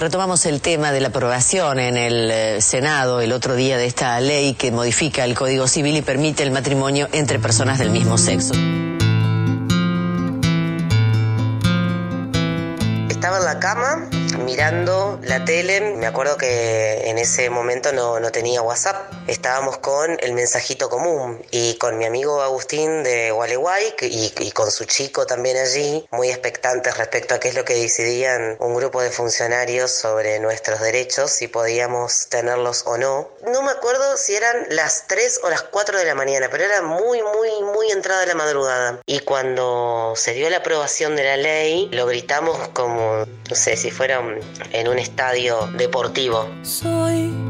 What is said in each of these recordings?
Retomamos el tema de la aprobación en el eh, Senado el otro día de esta ley que modifica el Código Civil y permite el matrimonio entre personas del mismo sexo. Estaba en la cama mirando la tele. Me acuerdo que en ese momento no, no, tenía WhatsApp. Estábamos con el mensajito común y con mi amigo Agustín de Gualeguay y, y, con su chico también allí, muy expectantes respecto a qué es lo que decidían un grupo de funcionarios sobre nuestros derechos, si podíamos tenerlos o no. No me acuerdo si eran las 3 o las 4 de la mañana, pero era muy, muy, muy entrada de la madrugada. Y cuando se dio la aprobación de la ley, lo gritamos como, no sé, si fuera en un estadio deportivo. Soy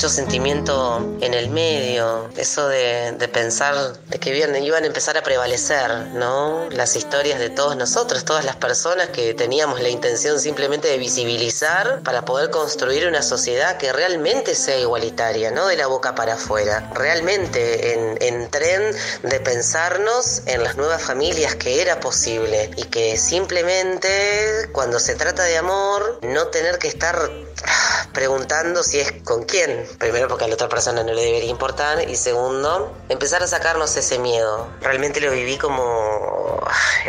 mucho sentimiento en el medio, eso de, de pensar de que iban, iban a empezar a prevalecer, ¿no? Las historias de todos nosotros, todas las personas que teníamos la intención simplemente de visibilizar para poder construir una sociedad que realmente sea igualitaria, no de la boca para afuera, realmente en, en tren de pensarnos en las nuevas familias que era posible y que simplemente cuando se trata de amor, no tener que estar preguntando si es con quién. Primero porque a la otra persona no le debería importar y segundo, empezar a sacarnos ese miedo. Realmente lo viví como,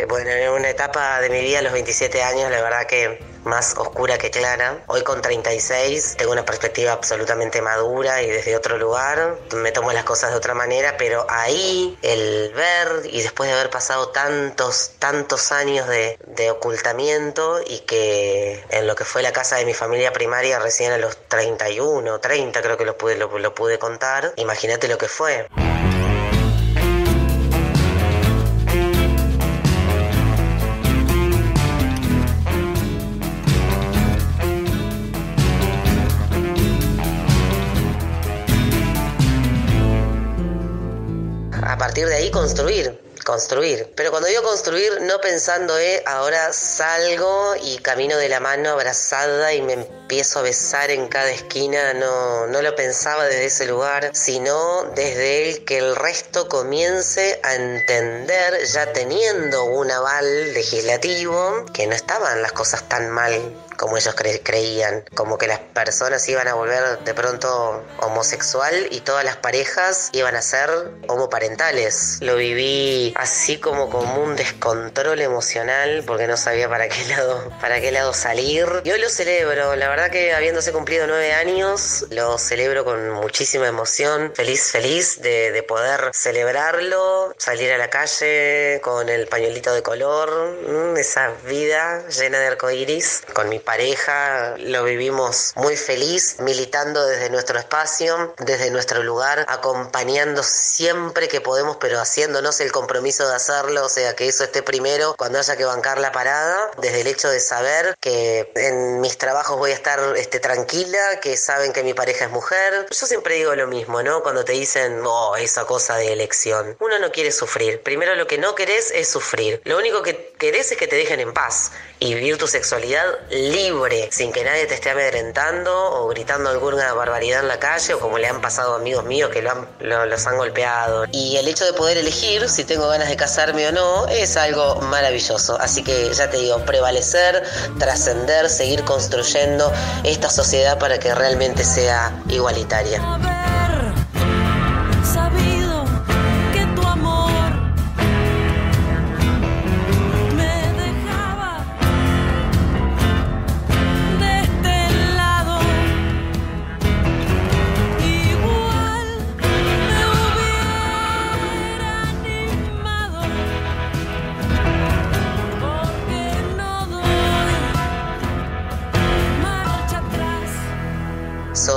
bueno, en una etapa de mi vida, a los 27 años, la verdad que más oscura que clara. Hoy con 36 tengo una perspectiva absolutamente madura y desde otro lugar. Me tomo las cosas de otra manera, pero ahí el ver y después de haber pasado tantos, tantos años de, de ocultamiento y que en lo que fue la casa de mi familia primaria recién a los 31, 30 creo que lo pude, lo, lo pude contar, imagínate lo que fue. A partir de ahí construir, construir. Pero cuando digo construir, no pensando, eh, ahora salgo y camino de la mano abrazada y me empiezo a besar en cada esquina, no, no lo pensaba desde ese lugar, sino desde el que el resto comience a entender, ya teniendo un aval legislativo, que no estaban las cosas tan mal como ellos cre creían, como que las personas iban a volver de pronto homosexual y todas las parejas iban a ser homoparentales. Lo viví así como como un descontrol emocional porque no sabía para qué lado, para qué lado salir. Yo lo celebro, la verdad que habiéndose cumplido nueve años, lo celebro con muchísima emoción, feliz, feliz de, de poder celebrarlo, salir a la calle con el pañuelito de color, mmm, esa vida llena de arcoíris, con mi pareja, lo vivimos muy feliz, militando desde nuestro espacio, desde nuestro lugar, acompañando siempre que podemos, pero haciéndonos el compromiso de hacerlo, o sea, que eso esté primero cuando haya que bancar la parada, desde el hecho de saber que en mis trabajos voy a estar este, tranquila, que saben que mi pareja es mujer. Yo siempre digo lo mismo, ¿no? Cuando te dicen, oh, esa cosa de elección. Uno no quiere sufrir. Primero lo que no querés es sufrir. Lo único que querés es que te dejen en paz y vivir tu sexualidad libre, sin que nadie te esté amedrentando o gritando alguna barbaridad en la calle o como le han pasado amigos míos que lo han, lo, los han golpeado. Y el hecho de poder elegir si tengo ganas de casarme o no es algo maravilloso. Así que ya te digo, prevalecer, trascender, seguir construyendo esta sociedad para que realmente sea igualitaria.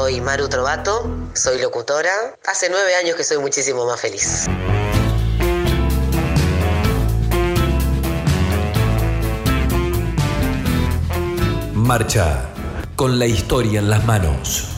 Soy Maru Trovato, soy locutora. Hace nueve años que soy muchísimo más feliz. Marcha con la historia en las manos.